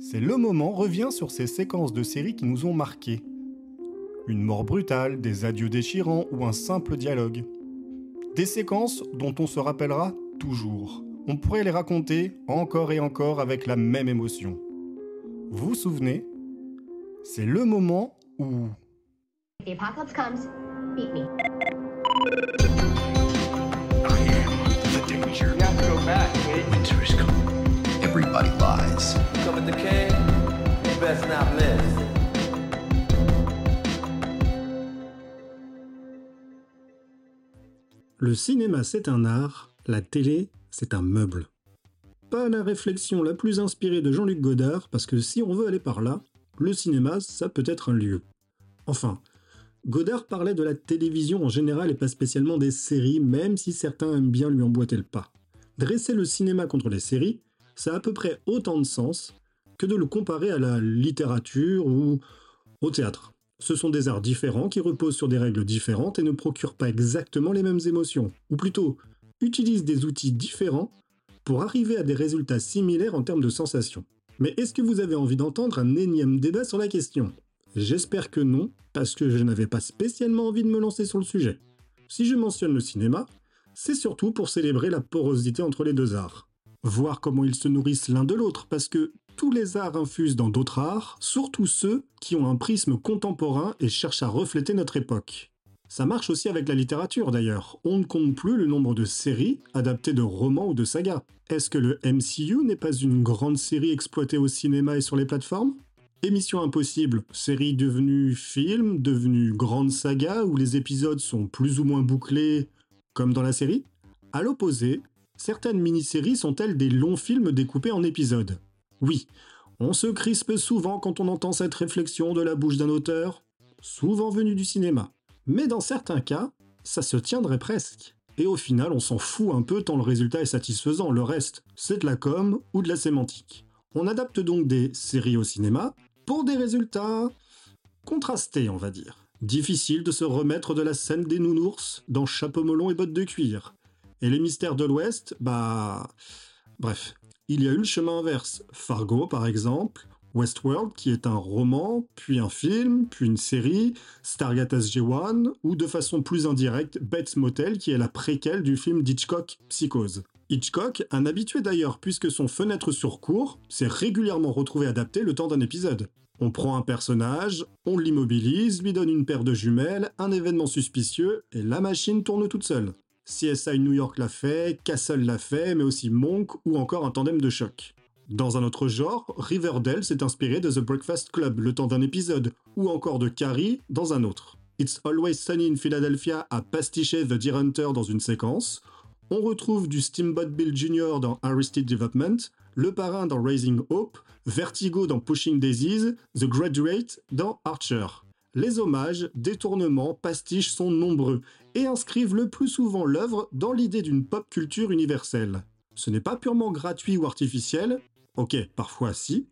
C'est le moment revient sur ces séquences de séries qui nous ont marqués. Une mort brutale, des adieux déchirants ou un simple dialogue. Des séquences dont on se rappellera toujours. On pourrait les raconter encore et encore avec la même émotion. Vous vous souvenez? C'est le moment où... Le cinéma, c'est un art, la télé, c'est un meuble. Pas la réflexion la plus inspirée de Jean-Luc Godard, parce que si on veut aller par là, le cinéma, ça peut être un lieu. Enfin, Godard parlait de la télévision en général et pas spécialement des séries, même si certains aiment bien lui emboîter le pas. Dresser le cinéma contre les séries, ça a à peu près autant de sens que de le comparer à la littérature ou au théâtre. Ce sont des arts différents qui reposent sur des règles différentes et ne procurent pas exactement les mêmes émotions, ou plutôt utilisent des outils différents pour arriver à des résultats similaires en termes de sensations. Mais est-ce que vous avez envie d'entendre un énième débat sur la question? J'espère que non, parce que je n'avais pas spécialement envie de me lancer sur le sujet. Si je mentionne le cinéma, c'est surtout pour célébrer la porosité entre les deux arts. Voir comment ils se nourrissent l'un de l'autre, parce que tous les arts infusent dans d'autres arts, surtout ceux qui ont un prisme contemporain et cherchent à refléter notre époque. Ça marche aussi avec la littérature d'ailleurs. On ne compte plus le nombre de séries adaptées de romans ou de sagas. Est-ce que le MCU n'est pas une grande série exploitée au cinéma et sur les plateformes? Émission Impossible, série devenue film, devenue grande saga où les épisodes sont plus ou moins bouclés comme dans la série? À l'opposé, certaines mini-séries sont-elles des longs films découpés en épisodes? Oui, on se crispe souvent quand on entend cette réflexion de la bouche d'un auteur, souvent venu du cinéma. Mais dans certains cas, ça se tiendrait presque. Et au final, on s'en fout un peu tant le résultat est satisfaisant, le reste, c'est de la com ou de la sémantique. On adapte donc des séries au cinéma pour des résultats contrastés, on va dire. Difficile de se remettre de la scène des nounours dans chapeau melon et bottes de cuir. Et les mystères de l'Ouest, bah... Bref, il y a eu le chemin inverse. Fargo, par exemple, Westworld, qui est un roman, puis un film, puis une série, Stargate SG-1, ou de façon plus indirecte, Bates Motel, qui est la préquelle du film d'Hitchcock, Psychose. Hitchcock, un habitué d'ailleurs, puisque son fenêtre sur cours s'est régulièrement retrouvé adapté le temps d'un épisode. On prend un personnage, on l'immobilise, lui donne une paire de jumelles, un événement suspicieux, et la machine tourne toute seule. CSI New York l'a fait, Castle l'a fait, mais aussi Monk ou encore un tandem de choc. Dans un autre genre, Riverdale s'est inspiré de The Breakfast Club le temps d'un épisode, ou encore de Carrie dans un autre. It's Always Sunny in Philadelphia a pastiché The Deer Hunter dans une séquence. On retrouve du Steamboat Bill Jr. dans Arrested Development, Le Parrain dans Raising Hope, Vertigo dans Pushing Daisies, The Graduate dans Archer. Les hommages, détournements, pastiches sont nombreux et inscrivent le plus souvent l'œuvre dans l'idée d'une pop culture universelle. Ce n'est pas purement gratuit ou artificiel, ok, parfois si,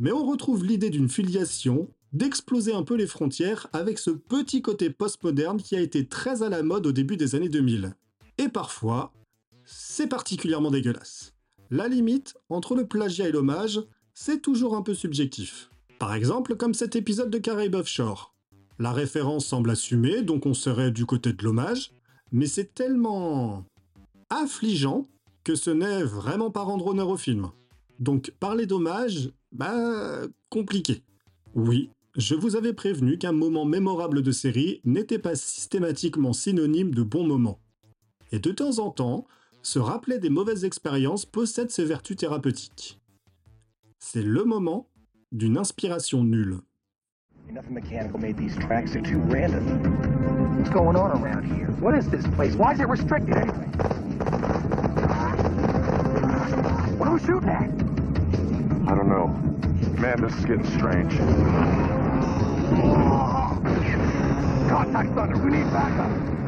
mais on retrouve l'idée d'une filiation, d'exploser un peu les frontières avec ce petit côté postmoderne qui a été très à la mode au début des années 2000. Et parfois, c'est particulièrement dégueulasse. La limite entre le plagiat et l'hommage, c'est toujours un peu subjectif. Par exemple, comme cet épisode de Caraïbes Offshore. La référence semble assumée, donc on serait du côté de l'hommage, mais c'est tellement affligeant que ce n'est vraiment pas rendre honneur au film. Donc parler d'hommage, bah compliqué. Oui, je vous avais prévenu qu'un moment mémorable de série n'était pas systématiquement synonyme de bon moment. Et de temps en temps, se rappeler des mauvaises expériences possède ses vertus thérapeutiques. C'est le moment d'une inspiration nulle. Nothing mechanical made these tracks. They're too random. What's going on around here? What is this place? Why is it restricted anyway? What are we shooting at? I don't know. Man, this is getting strange. Contact thunder. We need backup.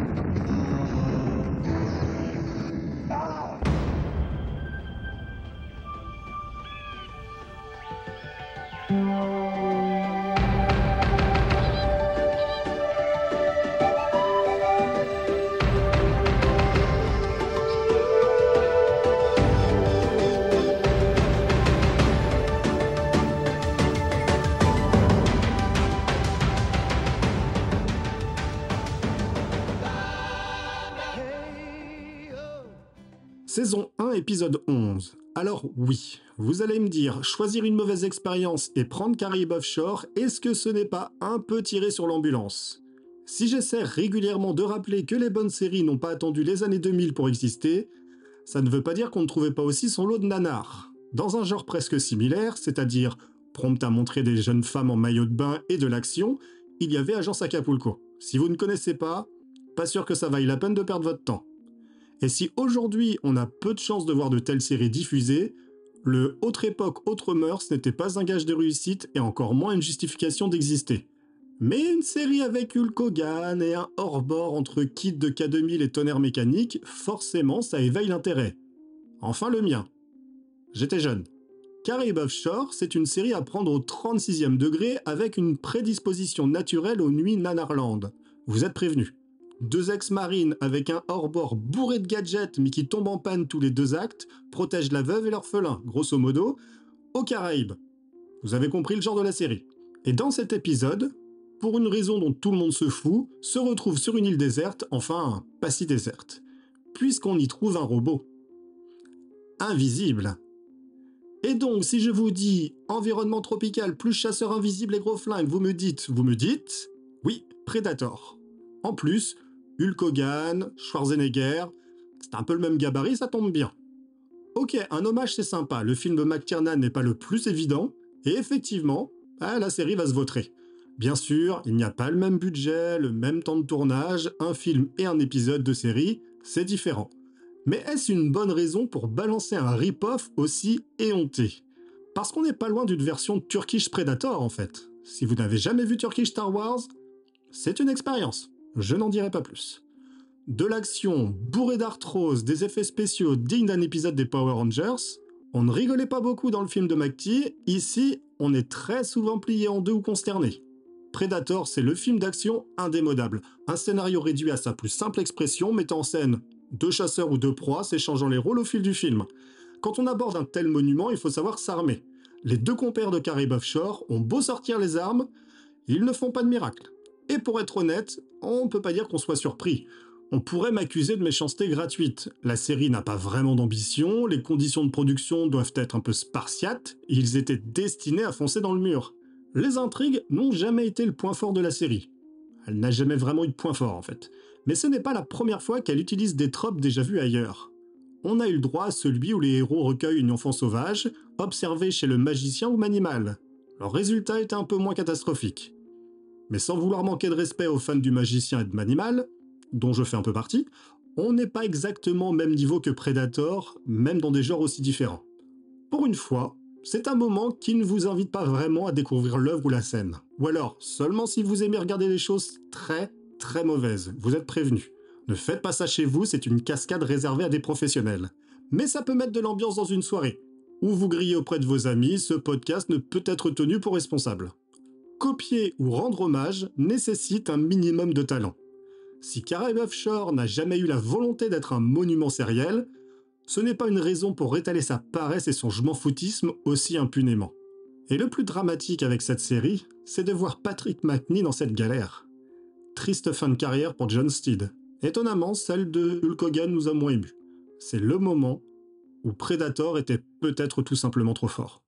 Saison 1, épisode 11. Alors oui, vous allez me dire, choisir une mauvaise expérience et prendre Caraïbes Offshore, est-ce que ce n'est pas un peu tiré sur l'ambulance? Si j'essaie régulièrement de rappeler que les bonnes séries n'ont pas attendu les années 2000 pour exister, ça ne veut pas dire qu'on ne trouvait pas aussi son lot de nanars. Dans un genre presque similaire, c'est-à-dire prompt à montrer des jeunes femmes en maillot de bain et de l'action, il y avait Agence Acapulco. Si vous ne connaissez pas, pas sûr que ça vaille la peine de perdre votre temps. Et si aujourd'hui on a peu de chances de voir de telles séries diffusées, le autre époque, autre mœurs n'était pas un gage de réussite et encore moins une justification d'exister. Mais une série avec Hulk Hogan et un hors-bord entre kit de K2000 et tonnerre mécanique, forcément ça éveille l'intérêt. Enfin le mien. J'étais jeune. Caraïbes Offshore, c'est une série à prendre au 36e degré avec une prédisposition naturelle aux nuits Nanarland. Vous êtes prévenus. Deux ex-marines avec un hors-bord bourré de gadgets mais qui tombent en panne tous les deux actes protègent la veuve et l'orphelin, grosso modo, aux Caraïbes. Vous avez compris le genre de la série. Et dans cet épisode, pour une raison dont tout le monde se fout, se retrouve sur une île déserte, enfin pas si déserte, puisqu'on y trouve un robot. Invisible. Et donc, si je vous dis environnement tropical plus chasseur invisible et gros flingue, vous me dites, vous me dites, oui, Predator. En plus, Hulk Hogan, Schwarzenegger, c'est un peu le même gabarit, ça tombe bien. Ok, un hommage c'est sympa, le film McTiernan n'est pas le plus évident, et effectivement, ah, la série va se vautrer. Bien sûr, il n'y a pas le même budget, le même temps de tournage, un film et un épisode de série, c'est différent. Mais est-ce une bonne raison pour balancer un rip-off aussi éhonté? Parce qu'on n'est pas loin d'une version Turkish Predator en fait. Si vous n'avez jamais vu Turkish Star Wars, c'est une expérience. Je n'en dirai pas plus. De l'action bourrée d'arthrose, des effets spéciaux dignes d'un épisode des Power Rangers, on ne rigolait pas beaucoup dans le film de McTee, ici on est très souvent plié en deux ou consterné. Predator, c'est le film d'action indémodable, un scénario réduit à sa plus simple expression mettant en scène deux chasseurs ou deux proies s'échangeant les rôles au fil du film. Quand on aborde un tel monument, il faut savoir s'armer. Les deux compères de Caraïbes Offshore ont beau sortir les armes, ils ne font pas de miracle. Et pour être honnête, on ne peut pas dire qu'on soit surpris. On pourrait m'accuser de méchanceté gratuite. La série n'a pas vraiment d'ambition, les conditions de production doivent être un peu spartiates, et ils étaient destinés à foncer dans le mur. Les intrigues n'ont jamais été le point fort de la série. Elle n'a jamais vraiment eu de point fort en fait mais ce n'est pas la première fois qu'elle utilise des tropes déjà vues ailleurs. On a eu le droit à celui où les héros recueillent une enfant sauvage, observée chez le magicien ou manimal. Le résultat était un peu moins catastrophique. Mais sans vouloir manquer de respect aux fans du magicien et de manimal, dont je fais un peu partie, on n'est pas exactement au même niveau que Predator, même dans des genres aussi différents. Pour une fois, c'est un moment qui ne vous invite pas vraiment à découvrir l'œuvre ou la scène. Ou alors, seulement si vous aimez regarder les choses très très mauvaise, vous êtes prévenu. Ne faites pas ça chez vous, c'est une cascade réservée à des professionnels. Mais ça peut mettre de l'ambiance dans une soirée. Ou vous grillez auprès de vos amis, ce podcast ne peut être tenu pour responsable. Copier ou rendre hommage nécessite un minimum de talent. Si Caraïbes Offshore n'a jamais eu la volonté d'être un monument sériel, ce n'est pas une raison pour étaler sa paresse et son foutisme aussi impunément. Et le plus dramatique avec cette série, c'est de voir Patrick McNee dans cette galère triste fin de carrière pour John Steed. Étonnamment, celle de Hulk Hogan nous a moins ému. C'est le moment où Predator était peut-être tout simplement trop fort.